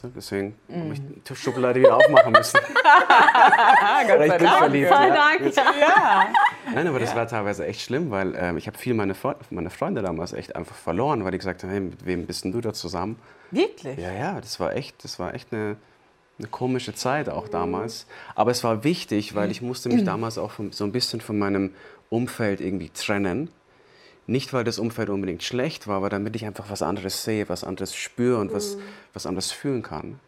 Weißt du? Deswegen habe ich die Schublade wieder aufmachen müssen. Gott ich bin verliebt. Ja. Dank. Ja. Nein, aber das war teilweise echt schlimm, weil ähm, ich habe viel meine, Fre meine Freunde damals echt einfach verloren, weil die gesagt haben, hey, mit wem bist denn du da zusammen? Wirklich? Ja, ja, das war echt, das war echt eine, eine komische Zeit auch damals. Aber es war wichtig, weil ich musste mich damals auch von, so ein bisschen von meinem Umfeld irgendwie trennen. Nicht, weil das Umfeld unbedingt schlecht war, aber damit ich einfach was anderes sehe, was anderes spüre und was, was anderes fühlen kann.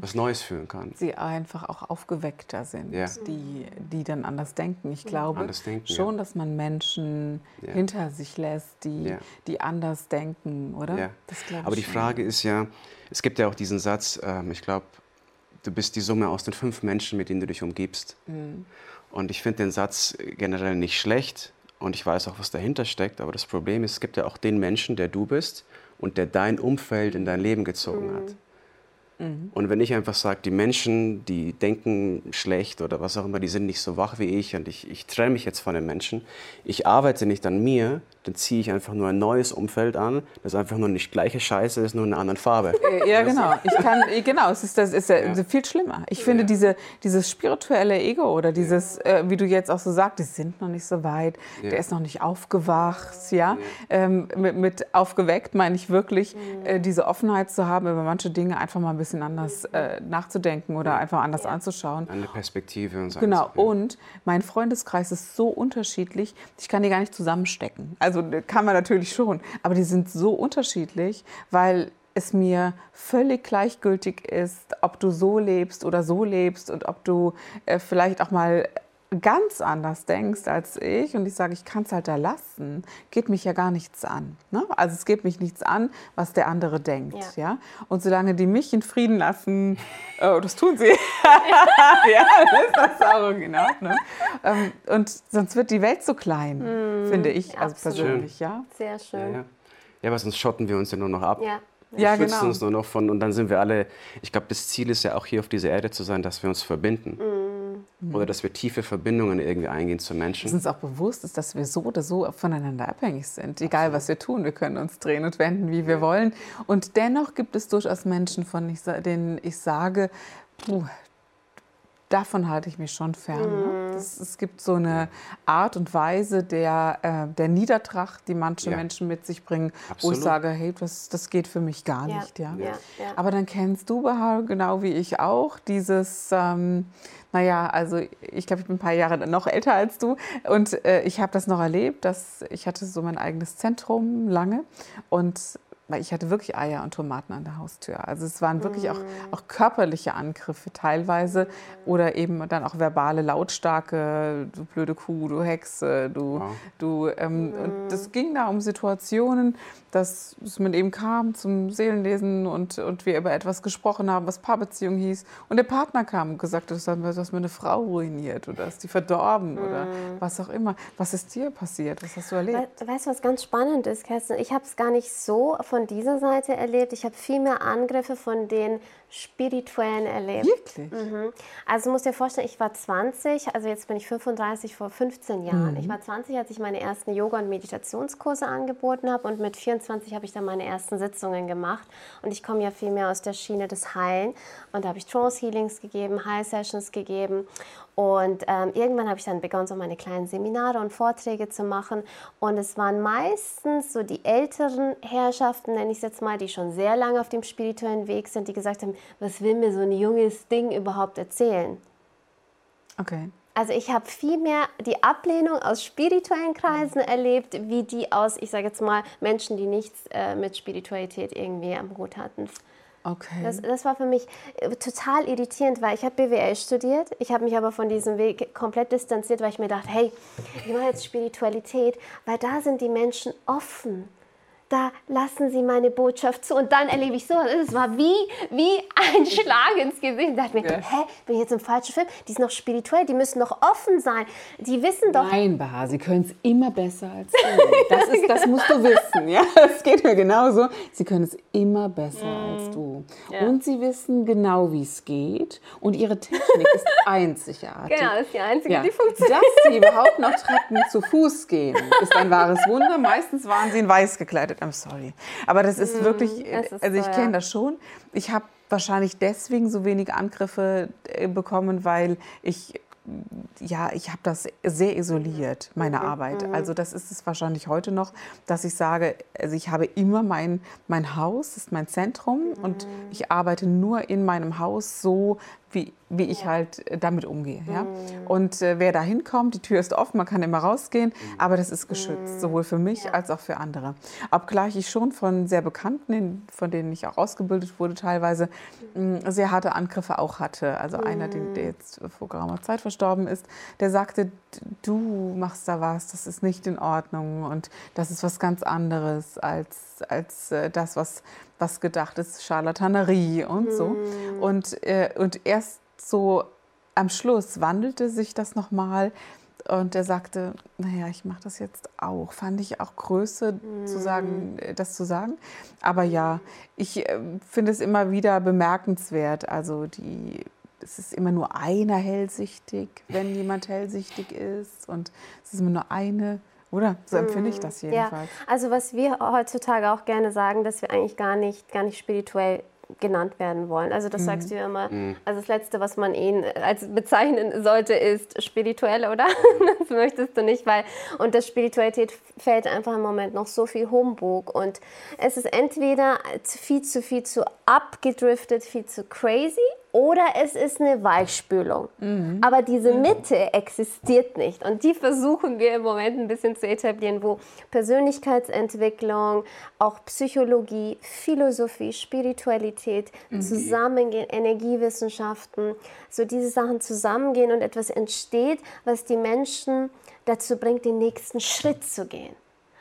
Was Neues fühlen kann. Sie einfach auch aufgeweckter sind, Ja. die, die dann anders denken. Ich glaube denken, ja. schon, dass man Menschen Ja. hinter sich lässt, die, Ja. die anders denken, oder? Ja. Das glaube Aber die ich schon. Frage ist ja, es gibt ja auch diesen Satz, ähm, ich glaube, du bist die Summe aus den fünf Menschen, mit denen du dich umgibst. Mhm. Und ich finde den Satz generell nicht schlecht und ich weiß auch, was dahinter steckt. Aber das Problem ist, es gibt ja auch den Menschen, der du bist und der dein Umfeld in dein Leben gezogen hat. Und wenn ich einfach sage, die Menschen, die denken schlecht oder was auch immer, die sind nicht so wach wie ich und ich, ich trenne mich jetzt von den Menschen, ich arbeite nicht an mir, dann ziehe ich einfach nur ein neues Umfeld an, das einfach nur nicht gleiche Scheiße ist, nur in einer anderen Farbe. Äh, Ja, genau. Ich kann, äh, genau, es ist, das ist ja. viel schlimmer. Ich finde, diese, dieses spirituelle Ego oder dieses, äh, wie du jetzt auch so sagst, die sind noch nicht so weit, der ist noch nicht aufgewacht, ja. Ähm, mit, mit aufgeweckt meine ich wirklich, äh, diese Offenheit zu haben, über manche Dinge einfach mal ein bisschen anders äh, nachzudenken oder einfach anders anzuschauen. Eine Perspektive und so. Genau, und mein Freundeskreis ist so unterschiedlich, ich kann die gar nicht zusammenstecken. Also äh, kann man natürlich schon, aber die sind so unterschiedlich, weil es mir völlig gleichgültig ist, ob du so lebst oder so lebst und ob du äh, vielleicht auch mal ganz anders denkst als ich und ich sage, ich kann es halt da lassen, geht mich ja gar nichts an. Ne? Also es geht mich nichts an, was der andere denkt. Ja. Ja. Und solange die mich in Frieden lassen, oh, das tun sie, ja, das ist auch in Ordnung. Ähm, und sonst wird die Welt so klein, finde ich also persönlich. Ja? Sehr Ja, schön. ja. ja, aber sonst schotten wir uns ja nur noch ab. Ja. Wir Ja, schützen genau. uns nur noch von und dann sind wir alle, ich glaube, das Ziel ist ja auch hier auf dieser Erde zu sein, dass wir uns verbinden. Oder dass wir tiefe Verbindungen irgendwie eingehen zu Dass Menschen. uns auch bewusst ist, dass wir so oder so voneinander abhängig sind. Egal, was wir tun, wir können uns drehen und wenden, wie wir wollen. Und dennoch gibt es durchaus Menschen, von denen ich sage, puh, davon halte ich mich schon fern. Ne? Das, es gibt so eine Art und Weise der, äh, der Niedertracht, die manche Ja. Menschen mit sich bringen, wo Absolut. ich sage, hey, das, das geht für mich gar Ja, nicht. Ja? ja, ja. Aber dann kennst du, Bahar, genau wie ich auch, dieses, ähm, naja, also ich glaube, ich bin ein paar Jahre noch älter als du und äh, ich habe das noch erlebt, dass ich hatte so mein eigenes Zentrum lange und weil ich hatte wirklich Eier und Tomaten an der Haustür. Also es waren wirklich auch, Mm. auch körperliche Angriffe teilweise oder eben dann auch verbale, lautstarke, du blöde Kuh, du Hexe, du, Wow. du ähm, Mm. und das ging da um Situationen, dass dass man eben kam zum Seelenlesen und, und wir über etwas gesprochen haben, was Paarbeziehung hieß. Und der Partner kam und gesagt hat, du hast mir eine Frau ruiniert oder ist die verdorben oder was auch immer. Was ist dir passiert? Was hast du erlebt? We weißt du, was ganz spannend ist, Kerstin? Ich habe es gar nicht so von dieser Seite erlebt. Ich habe viel mehr Angriffe von den Spirituellen erlebt. Wirklich? Mhm. Also du musst dir vorstellen, ich war 20, also jetzt bin ich 35 vor 15 Jahren. Ich war 20, als ich meine ersten Yoga- und Meditationskurse angeboten habe und mit 24 habe ich dann meine ersten Sitzungen gemacht. Und ich komme ja viel mehr aus der Schiene des Heilen und da habe ich Trance-Healings gegeben, High-Sessions gegeben und ähm, irgendwann habe ich dann begonnen, so meine kleinen Seminare und Vorträge zu machen. Und es waren meistens so die älteren Herrschaften, nenne ich es jetzt mal, die schon sehr lange auf dem spirituellen Weg sind, die gesagt haben, was will mir so ein junges Ding überhaupt erzählen? Okay. Also ich habe viel mehr die Ablehnung aus spirituellen Kreisen erlebt, wie die aus, ich sage jetzt mal, Menschen, die nichts äh, mit Spiritualität irgendwie am Hut hatten. Okay. Das, das war für mich äh, total irritierend, weil ich habe BWL studiert. Ich habe mich aber von diesem Weg komplett distanziert, weil ich mir dachte, hey, ich mache jetzt Spiritualität, weil da sind die Menschen offen. Da lassen Sie meine Botschaft zu. Und dann erlebe ich so, es war wie, wie ein Schlag ins Gesicht. Ich dachte mir, hä, bin ich jetzt im falschen Film? Die sind noch spirituell, die müssen noch offen sein. Die wissen doch. Nein, Baha, sie können es immer besser als du. Das, ist, das musst du wissen. Ja? Das geht mir genauso. Sie können es immer besser mm. als du. Ja. Und sie wissen genau, wie es geht. Und ihre Technik ist einzigartig. Genau, das ist die einzige, ja. die funktioniert. Dass sie überhaupt noch Treppen zu Fuß gehen, ist ein wahres Wunder. Meistens waren sie in weiß gekleidet. I'm sorry. Aber das ist mm, wirklich, ist also ich so, kenne das schon. Ich habe wahrscheinlich deswegen so wenig Angriffe äh, bekommen, weil ich ja, ich habe das sehr isoliert, meine mhm. Arbeit. Mhm. Also das ist es wahrscheinlich heute noch, dass ich sage, also ich habe immer mein, mein Haus, ist mein Zentrum und mhm. ich arbeite nur in meinem Haus so, wie, wie ich halt äh, damit umgehe. Ja? Und äh, wer da hinkommt, die Tür ist offen, man kann immer rausgehen, aber das ist geschützt, sowohl für mich als auch für andere. Obgleich ich schon von sehr Bekannten, von denen ich auch ausgebildet wurde, teilweise sehr harte Angriffe auch hatte. Also einer, der jetzt vor geraumer Zeit verstorben ist, der sagte, du machst da was, das ist nicht in Ordnung und das ist was ganz anderes als, als äh, das, was was gedacht ist, Charlatanerie und so. Mhm. Und, äh, und erst so am Schluss wandelte sich das nochmal und er sagte, naja, ich mache das jetzt auch. Fand ich auch Größe, mm. zu sagen, äh, das zu sagen. Aber ja, ich äh, finde es immer wieder bemerkenswert. Also die, es ist immer nur einer hellsichtig, wenn jemand hellsichtig ist. Und es ist immer nur eine oder? So empfinde ich mhm. das jedenfalls. Ja. Also was wir heutzutage auch gerne sagen, dass wir eigentlich gar nicht, gar nicht spirituell genannt werden wollen. Also das mhm. sagst du ja immer. Mhm. Also das Letzte, was man ihn als bezeichnen sollte, ist spirituell, oder? Mhm. Das möchtest du nicht, weil unter Spiritualität fällt einfach im Moment noch so viel Humbug und es ist entweder viel zu viel zu abgedriftet, viel zu crazy oder es ist eine Weichspülung. Mhm. Aber diese mhm. Mitte existiert nicht. Und die versuchen wir im Moment ein bisschen zu etablieren, wo Persönlichkeitsentwicklung, auch Psychologie, Philosophie, Spiritualität mhm. zusammengehen, Energiewissenschaften, so diese Sachen zusammengehen und etwas entsteht, was die Menschen dazu bringt, den nächsten Schritt zu gehen.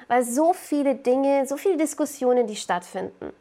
Weil so viele Dinge, so viele Diskussionen, die stattfinden,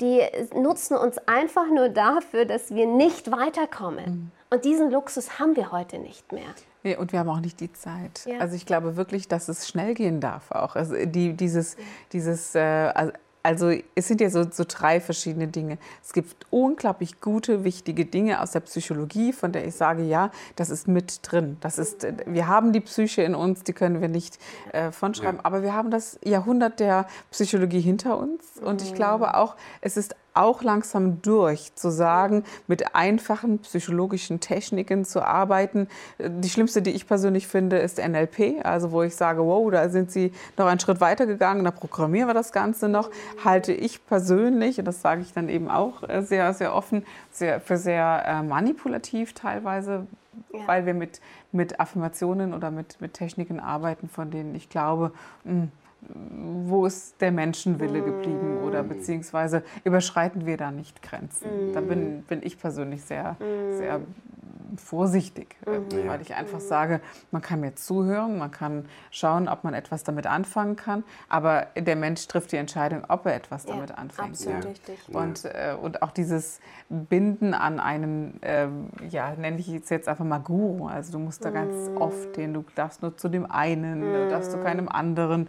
die nutzen uns einfach nur dafür, dass wir nicht weiterkommen. Mhm. Und diesen Luxus haben wir heute nicht mehr. Nee, und wir haben auch nicht die Zeit. Ja. Also ich glaube wirklich, dass es schnell gehen darf auch. Also die, dieses, dieses äh, also es sind ja so, so, drei verschiedene Dinge. Es gibt unglaublich gute, wichtige Dinge aus der Psychologie, von der ich sage, ja, das ist mit drin. Das ist, wir haben die Psyche in uns, die können wir nicht äh, vonschreiben, ja. aber wir haben das Jahrhundert der Psychologie hinter uns. Und ich glaube auch, es ist auch langsam durch, zu sagen, mit einfachen psychologischen Techniken zu arbeiten. Die schlimmste, die ich persönlich finde, ist NLP, also wo ich sage, wow, da sind Sie noch einen Schritt weiter gegangen, da programmieren wir das Ganze noch, halte ich persönlich, und das sage ich dann eben auch äh, sehr, sehr offen, sehr, für sehr äh, manipulativ teilweise, ja. weil wir mit, mit Affirmationen oder mit, mit Techniken arbeiten, von denen ich glaube, mh, hm, wo ist der Menschenwille geblieben oder mm. beziehungsweise überschreiten wir da nicht Grenzen? Da bin, mm. bin ich persönlich sehr, sehr mm. vorsichtig, äh, mhm. weil ich einfach sage, man kann mir zuhören, man kann schauen, ob man etwas damit anfangen kann, aber der Mensch trifft die Entscheidung, ob er etwas damit ja, anfängt. Absolut ja. richtig. Und, äh, und auch dieses Binden an einen, äh, ja, nenne ich es jetzt einfach mal Guru, also du musst da ganz oft hin, du darfst nur zu dem einen, du darfst zu keinem anderen.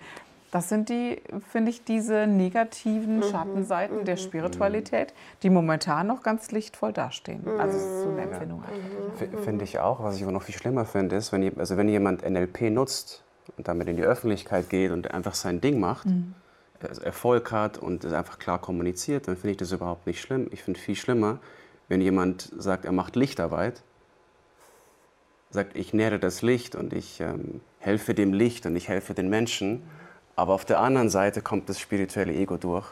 Das sind die, finde ich, diese negativen mhm. Schattenseiten mhm. der Spiritualität, die momentan noch ganz lichtvoll dastehen. Mhm. Also so eine Empfindung. Ja. Finde ich auch. Was ich aber noch viel schlimmer finde, ist, wenn, also wenn jemand NLP nutzt und damit in die Öffentlichkeit geht und einfach sein Ding macht, mhm. also Erfolg hat und es einfach klar kommuniziert, dann finde ich das überhaupt nicht schlimm. Ich finde viel schlimmer, wenn jemand sagt, er macht Lichtarbeit, sagt, ich nähere das Licht und ich ähm, helfe dem Licht und ich helfe den Menschen aber auf der anderen Seite kommt das spirituelle Ego durch.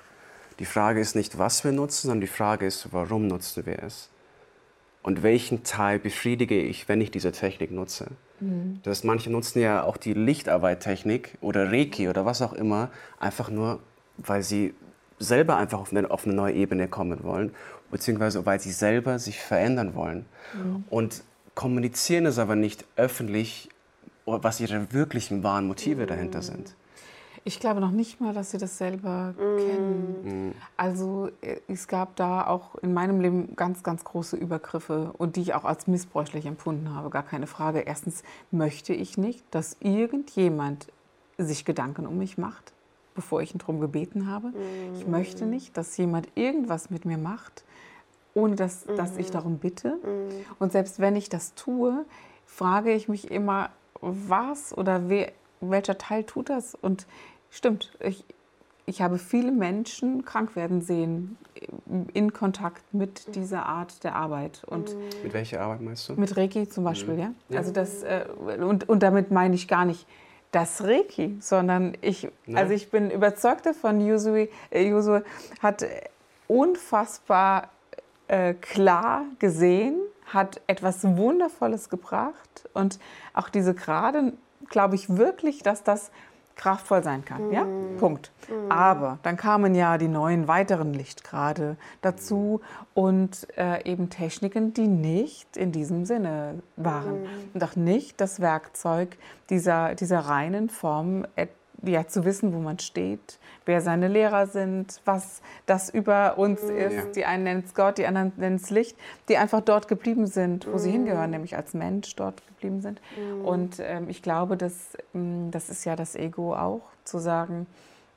Die Frage ist nicht, was wir nutzen, sondern die Frage ist, warum nutzen wir es? Und welchen Teil befriedige ich, wenn ich diese Technik nutze? Mhm. Das heißt, manche nutzen ja auch die Lichtarbeittechnik oder Reiki oder was auch immer, einfach nur, weil sie selber einfach auf eine, auf eine neue Ebene kommen wollen, beziehungsweise weil sie selber sich verändern wollen. Mhm. Und kommunizieren es aber nicht öffentlich, was ihre wirklichen wahren Motive dahinter sind. Ich glaube noch nicht mal, dass sie das selber mm. kennen. Also äh, es gab da auch in meinem Leben ganz, ganz große Übergriffe und die ich auch als missbräuchlich empfunden habe, gar keine Frage. Erstens möchte ich nicht, dass irgendjemand sich Gedanken um mich macht, bevor ich ihn darum gebeten habe. Mm. Ich möchte nicht, dass jemand irgendwas mit mir macht, ohne dass, mm. dass ich mm. darum bitte. Mm. Und selbst wenn ich das tue, frage ich mich immer, was oder wer, welcher Teil tut das? Und stimmt, ich, ich habe viele Menschen krank werden sehen in Kontakt mit dieser Art der Arbeit. Und mit welcher Arbeit meinst du? Mit Reiki zum Beispiel, mhm. ja. ja. Also das, äh, und, und damit meine ich gar nicht das Reiki, sondern ich, Nein. also ich bin überzeugt davon, Yusui, äh, Yusui hat unfassbar äh, klar gesehen, hat etwas Wundervolles gebracht und auch diese Gerade glaube ich wirklich, dass das kraftvoll sein kann. Mhm. Ja? Punkt. Mhm. Aber dann kamen ja die neuen weiteren Lichtgrade dazu und äh, eben Techniken, die nicht in diesem Sinne waren. Mhm. Und auch nicht das Werkzeug dieser, dieser reinen Form, ja, zu wissen, wo man steht, wer seine Lehrer sind, was das über uns mhm. ist. Ja. Die einen nennen es Gott, die anderen nennen es Licht, die einfach dort geblieben sind, wo mhm. sie hingehören, nämlich als Mensch dort geblieben sind. Mhm. Und ähm, ich glaube, dass, ähm, das ist ja das Ego auch, zu sagen,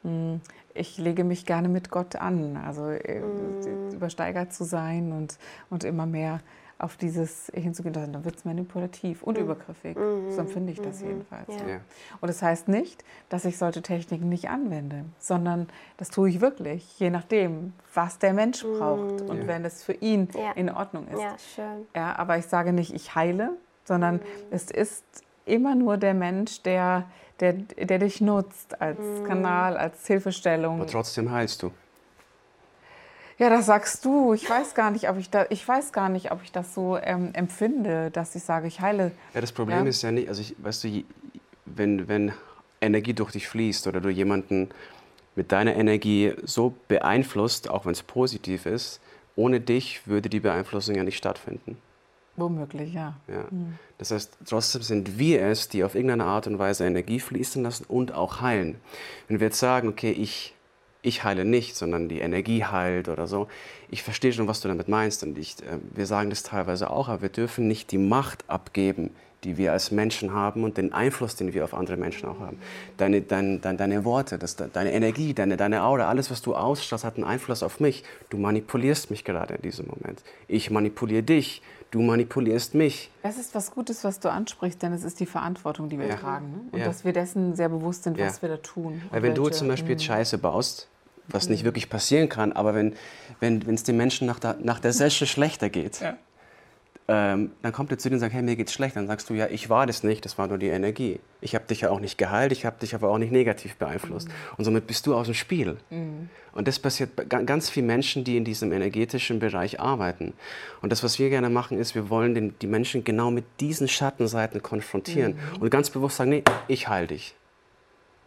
hm, ich lege mich gerne mit Gott an, also äh, mhm. übersteigert zu sein und, und immer mehr auf dieses hinzugehen, dann wird es manipulativ und mhm. übergriffig. Mhm. So empfinde ich das mhm. jedenfalls. Ja. Und das heißt nicht, dass ich solche Techniken nicht anwende, sondern das tue ich wirklich, je nachdem, was der Mensch mhm. braucht und ja. wenn es für ihn ja. in Ordnung ist. Ja, schön. Ja, aber ich sage nicht, ich heile, sondern mhm. es ist immer nur der Mensch, der, der, der dich nutzt als mhm. Kanal, als Hilfestellung. Aber trotzdem heilst du. Ja, das sagst du. Ich weiß gar nicht, ob ich da, ich weiß gar nicht, ob ich das so ähm, empfinde, dass ich sage, ich heile. Ja, das Problem ja. ist ja nicht, also ich, weißt du, wenn, wenn Energie durch dich fließt oder du jemanden mit deiner Energie so beeinflusst, auch wenn es positiv ist, ohne dich würde die Beeinflussung ja nicht stattfinden. Womöglich, ja. ja. Mhm. Das heißt, trotzdem sind wir es, die auf irgendeine Art und Weise Energie fließen lassen und auch heilen. Wenn wir jetzt sagen, okay, ich ich heile nicht, sondern die Energie heilt oder so. Ich verstehe schon, was du damit meinst und ich, äh, wir sagen das teilweise auch, aber wir dürfen nicht die Macht abgeben, die wir als Menschen haben und den Einfluss, den wir auf andere Menschen auch haben. Deine, dein, dein, deine Worte, das, deine Energie, deine, deine Aura, alles, was du ausstrahlst, hat einen Einfluss auf mich. Du manipulierst mich gerade in diesem Moment. Ich manipuliere dich. Du manipulierst mich. Das ist was Gutes, was du ansprichst, denn es ist die Verantwortung, die wir ja. tragen. Ne? Und ja. dass wir dessen sehr bewusst sind, was ja. wir da tun. Weil wenn welche, du zum Beispiel jetzt Scheiße baust, was nicht wirklich passieren kann. Aber wenn es wenn, den Menschen nach der, nach der Session schlechter geht, ja. ähm, dann kommt er zu dir und sagt, hey, mir geht's schlecht. Dann sagst du, ja, ich war das nicht, das war nur die Energie. Ich habe dich ja auch nicht geheilt, ich habe dich aber auch nicht negativ beeinflusst. Mhm. Und somit bist du aus dem Spiel. Mhm. Und das passiert bei ganz vielen Menschen, die in diesem energetischen Bereich arbeiten. Und das, was wir gerne machen, ist, wir wollen den, die Menschen genau mit diesen Schattenseiten konfrontieren mhm. und ganz bewusst sagen, nee, ich heile dich.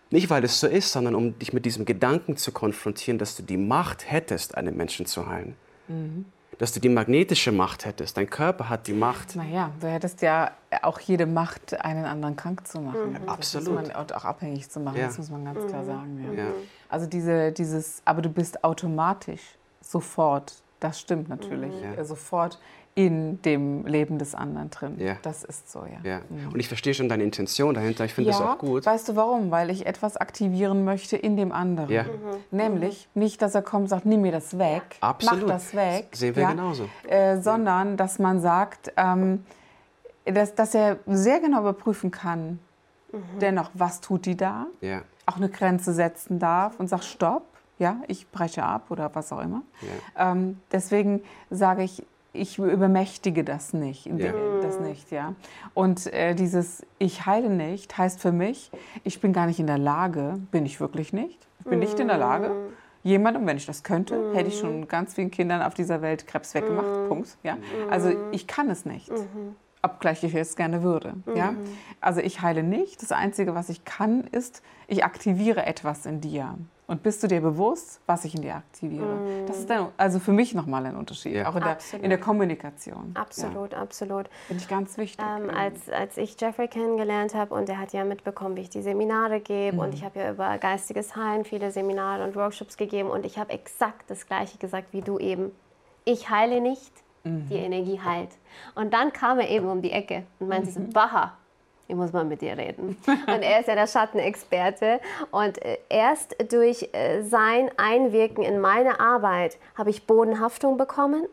Nicht, weil es so ist, sondern um dich mit diesem Gedanken zu konfrontieren, dass du die Macht hättest, einen Menschen zu heilen. Mhm. Dass du die magnetische Macht hättest. Dein Körper hat die Macht. Naja, du hättest ja auch jede Macht, einen anderen krank zu machen. Mhm. Absolut. Man, und auch abhängig zu machen, ja. das muss man ganz mhm. klar sagen. Ja. Ja. Also diese, dieses, aber du bist automatisch sofort, das stimmt natürlich, mhm. sofort in dem Leben des anderen drin. Ja. Das ist so, ja. ja. Mhm. Und ich verstehe schon deine Intention dahinter. Ich finde ja, das auch gut. Weißt du warum? Weil ich etwas aktivieren möchte in dem anderen. Ja. Mhm. Nämlich mhm. nicht, dass er kommt und sagt, nimm mir das weg, Absolut. mach das weg. Das sehen wir genauso. Äh, sondern, dass man sagt, ähm, dass, dass er sehr genau überprüfen kann, mhm. dennoch, was tut die da? Ja. Auch eine Grenze setzen darf und sagt, stopp. Ja, ich breche ab oder was auch immer. Ähm, deswegen sage ich, ich übermächtige das nicht, ja. das nicht, ja. Und äh, dieses Ich heile nicht heißt für mich, ich bin gar nicht in der Lage, bin ich wirklich nicht. Ich bin nicht in der Lage, jemandem, wenn ich das könnte, hätte ich schon ganz vielen Kindern auf dieser Welt Krebs weggemacht, Punkt, ja. Also ich kann es nicht. Obgleich ich es gerne würde. Ja? Also ich heile nicht. Das Einzige, was ich kann, ist, ich aktiviere etwas in dir. Und bist du dir bewusst, was ich in dir aktiviere? Mm. Das ist dann also für mich nochmal ein Unterschied, ja. auch in der, in der, Kommunikation. Absolut, ja. absolut. Finde ich ganz wichtig. Ähm, als, als ich Jeffrey kennengelernt habe und er hat ja mitbekommen, wie ich die Seminare gebe mm. und ich habe ja über geistiges Heilen viele Seminare und Workshops gegeben und ich habe exakt das Gleiche gesagt wie du eben. Ich heile nicht, mm. die Energie heilt. Und dann kam er eben um die Ecke und meinte so, Baha, ich muss mal mit dir reden. Und er ist ja der Schattenexperte. Und äh, erst durch äh, sein Einwirken in meine Arbeit habe ich Bodenhaftung bekommen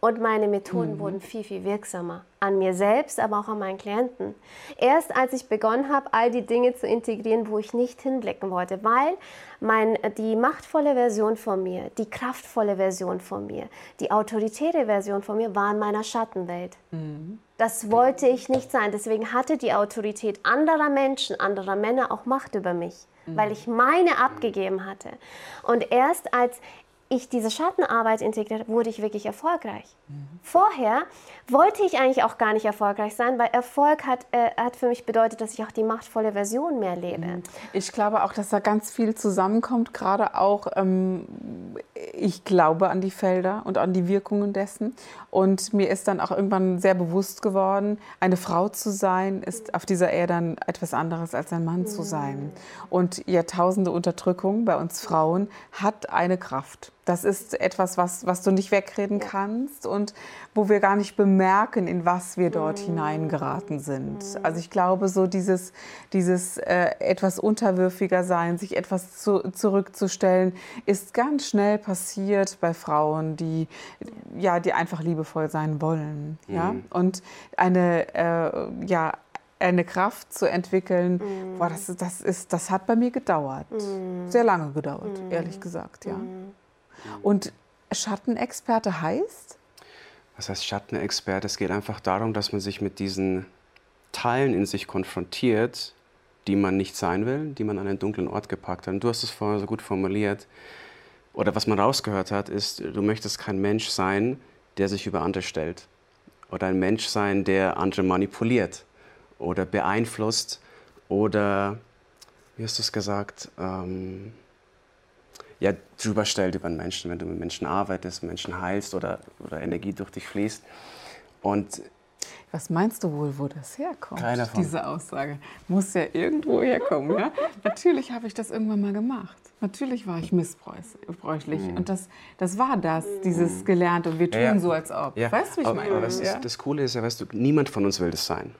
und meine Methoden mhm. wurden viel, viel wirksamer. An mir selbst, aber auch an meinen Klienten. Erst als ich begonnen habe, all die Dinge zu integrieren, wo ich nicht hinblicken wollte, weil mein, die machtvolle Version von mir, die kraftvolle Version von mir, die autoritäre Version von mir war in meiner Schattenwelt. Mhm. Das wollte ich nicht sein. Deswegen hatte die Autorität anderer Menschen, anderer Männer auch Macht über mich, mhm. weil ich meine abgegeben hatte. Und erst als ich diese Schattenarbeit integriert wurde ich wirklich erfolgreich. Mhm. Vorher wollte ich eigentlich auch gar nicht erfolgreich sein, weil Erfolg hat, äh, hat für mich bedeutet, dass ich auch die machtvolle Version mehr lebe. Mhm. Ich glaube auch, dass da ganz viel zusammenkommt, gerade auch, ähm, ich glaube an die Felder und an die Wirkungen dessen. Und mir ist dann auch irgendwann sehr bewusst geworden, eine Frau zu sein, ist auf dieser Erde etwas anderes als ein Mann mhm. zu sein. Und Jahrtausende Unterdrückung bei uns Frauen hat eine Kraft. Das ist etwas, was, was du nicht wegreden kannst und wo wir gar nicht bemerken, in was wir dort mm. hineingeraten sind. Mm. Also ich glaube, so dieses, dieses äh, etwas unterwürfiger sein, sich etwas zu, zurückzustellen, ist ganz schnell passiert bei Frauen, die, ja, die einfach liebevoll sein wollen. Mm. Ja? Und eine, äh, ja, eine Kraft zu entwickeln, mm. boah, das, das, ist, das hat bei mir gedauert. Mm. Sehr lange gedauert, mm. ehrlich gesagt, ja. Und Schattenexperte heißt? Was heißt Schattenexperte? Es geht einfach darum, dass man sich mit diesen Teilen in sich konfrontiert, die man nicht sein will, die man an einen dunklen Ort gepackt hat. Und du hast es vorher so gut formuliert. Oder was man rausgehört hat, ist, du möchtest kein Mensch sein, der sich über andere stellt. Oder ein Mensch sein, der andere manipuliert oder beeinflusst oder, wie hast du es gesagt, ähm, ja, drüber stellt über einen Menschen, wenn du mit Menschen arbeitest, Menschen heilst oder, oder Energie durch dich fließt. Und was meinst du wohl, wo das herkommt? Keiner von. Diese Aussage muss ja irgendwo herkommen. Ja? Natürlich habe ich das irgendwann mal gemacht. Natürlich war ich missbräuchlich. Mhm. Und das, das war das, dieses gelernt. Und wir tun ja, ja. so, als ob. Ja. Weißt du, wie ich aber, meine? Aber das, ist, das Coole ist ja, weißt du, niemand von uns will das sein.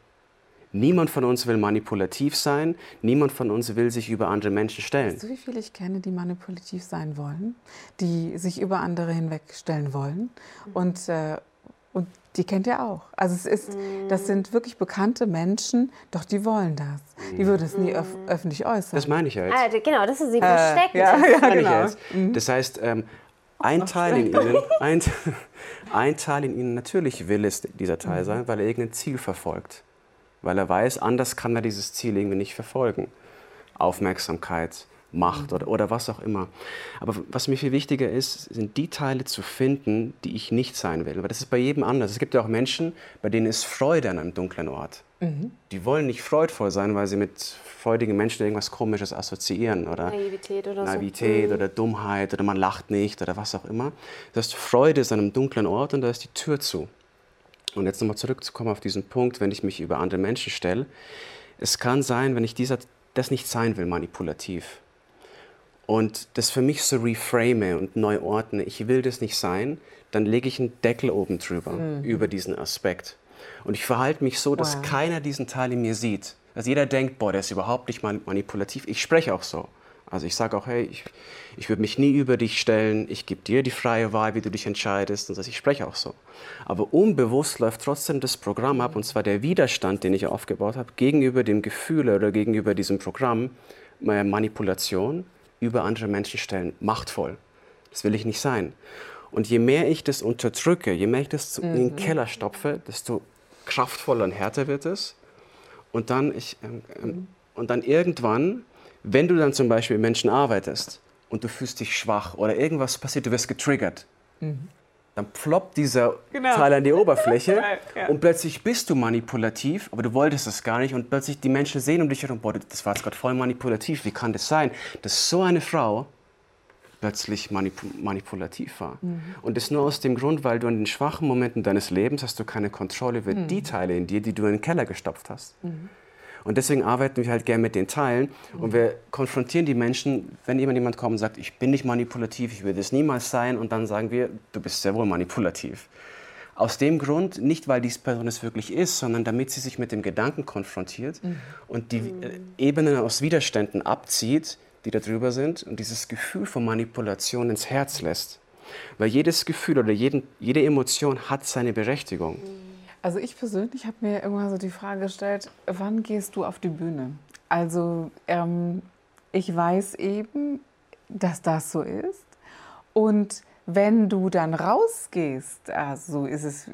Niemand von uns will manipulativ sein. Niemand von uns will sich über andere Menschen stellen. Weißt du, wie viele ich kenne, die manipulativ sein wollen, die sich über andere hinwegstellen wollen? Und, äh, und die kennt ihr auch. Also es ist, das sind wirklich bekannte Menschen, doch die wollen das. Die würden es nie öf öffentlich äußern. Das meine ich ja jetzt. Ah, genau, das ist sie verstecken. Äh, ja, ja, das, genau. jetzt. Mhm. das heißt, ähm, ein Teil in ihnen, ein, ein Teil in ihnen, natürlich will es dieser Teil mhm. sein, weil er irgendein Ziel verfolgt weil er weiß, anders kann er dieses Ziel irgendwie nicht verfolgen. Aufmerksamkeit, Macht oder, oder was auch immer. Aber was mir viel wichtiger ist, sind die Teile zu finden, die ich nicht sein will. Weil das ist bei jedem anders. Es gibt ja auch Menschen, bei denen ist Freude an einem dunklen Ort. Mhm. Die wollen nicht freudvoll sein, weil sie mit freudigen Menschen irgendwas Komisches assoziieren. Oder Naivität oder Naivität so. oder Dummheit oder man lacht nicht oder was auch immer. Das heißt, Freude ist an einem dunklen Ort und da ist die Tür zu. Und jetzt nochmal zurückzukommen auf diesen Punkt, wenn ich mich über andere Menschen stelle. Es kann sein, wenn ich dieser, das nicht sein will, manipulativ. Und das für mich so reframe und neu ordne, ich will das nicht sein, dann lege ich einen Deckel oben drüber, mhm. über diesen Aspekt. Und ich verhalte mich so, dass wow. keiner diesen Teil in mir sieht. Dass jeder denkt, boah, der ist überhaupt nicht manipulativ. Ich spreche auch so. Also ich sage auch, hey, ich, ich würde mich nie über dich stellen, ich gebe dir die freie Wahl, wie du dich entscheidest und das, ich spreche auch so. Aber unbewusst läuft trotzdem das Programm ab und zwar der Widerstand, den ich aufgebaut habe, gegenüber dem Gefühl oder gegenüber diesem Programm, Manipulation über andere Menschen stellen, machtvoll. Das will ich nicht sein. Und je mehr ich das unterdrücke, je mehr ich das mhm. in den mhm. Keller stopfe, desto kraftvoller und härter wird es. Und dann, ich, ähm, ähm, und dann irgendwann wenn du dann zum Beispiel mit Menschen arbeitest und du fühlst dich schwach oder irgendwas passiert, du wirst getriggert, mhm. dann ploppt dieser genau. Teil an die Oberfläche ja. und plötzlich bist du manipulativ, aber du wolltest es gar nicht und plötzlich die Menschen sehen um dich herum, boah, das war jetzt gerade voll manipulativ, wie kann das sein, dass so eine Frau plötzlich manip manipulativ war. Mhm. Und das nur aus dem Grund, weil du in den schwachen Momenten deines Lebens hast du keine Kontrolle über mhm. die Teile in dir, die du in den Keller gestopft hast. Mhm. Und deswegen arbeiten wir halt gerne mit den Teilen und wir konfrontieren die Menschen, wenn jemand, jemand kommt und sagt, ich bin nicht manipulativ, ich würde es niemals sein, und dann sagen wir, du bist sehr wohl manipulativ. Aus dem Grund, nicht weil diese Person es wirklich ist, sondern damit sie sich mit dem Gedanken konfrontiert mhm. und die mhm. Ebenen aus Widerständen abzieht, die da drüber sind und dieses Gefühl von Manipulation ins Herz lässt. Weil jedes Gefühl oder jeden, jede Emotion hat seine Berechtigung. Also ich persönlich habe mir irgendwann so die Frage gestellt, wann gehst du auf die Bühne? Also ähm, ich weiß eben, dass das so ist. Und wenn du dann rausgehst, also so ist es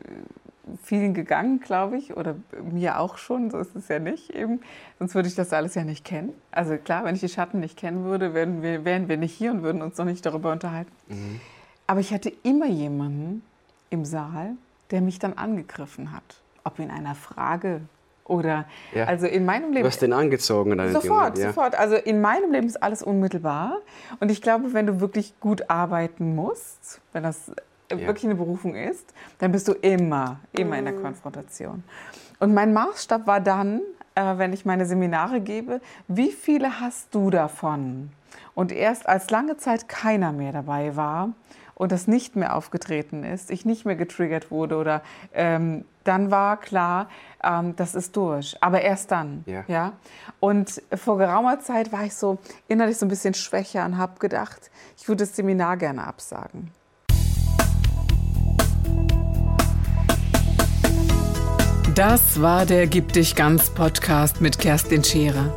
vielen gegangen, glaube ich, oder mir auch schon, so ist es ja nicht eben, sonst würde ich das alles ja nicht kennen. Also klar, wenn ich die Schatten nicht kennen würde, wären wir, wären wir nicht hier und würden uns noch nicht darüber unterhalten. Mhm. Aber ich hatte immer jemanden im Saal, der mich dann angegriffen hat. Ob in einer Frage oder ja. also in meinem Leben. Du hast den angezogen in Sofort, ja. sofort. Also in meinem Leben ist alles unmittelbar. Und ich glaube, wenn du wirklich gut arbeiten musst, wenn das ja. wirklich eine Berufung ist, dann bist du immer, immer in der mhm. Konfrontation. Und mein Maßstab war dann, äh, wenn ich meine Seminare gebe, wie viele hast du davon? Und erst als lange Zeit keiner mehr dabei war und das nicht mehr aufgetreten ist, ich nicht mehr getriggert wurde oder ähm, dann war klar, ähm, das ist durch. Aber erst dann. Ja. ja. Und vor geraumer Zeit war ich so innerlich so ein bisschen schwächer und habe gedacht, ich würde das Seminar gerne absagen. Das war der Gib dich ganz Podcast mit Kerstin Scherer.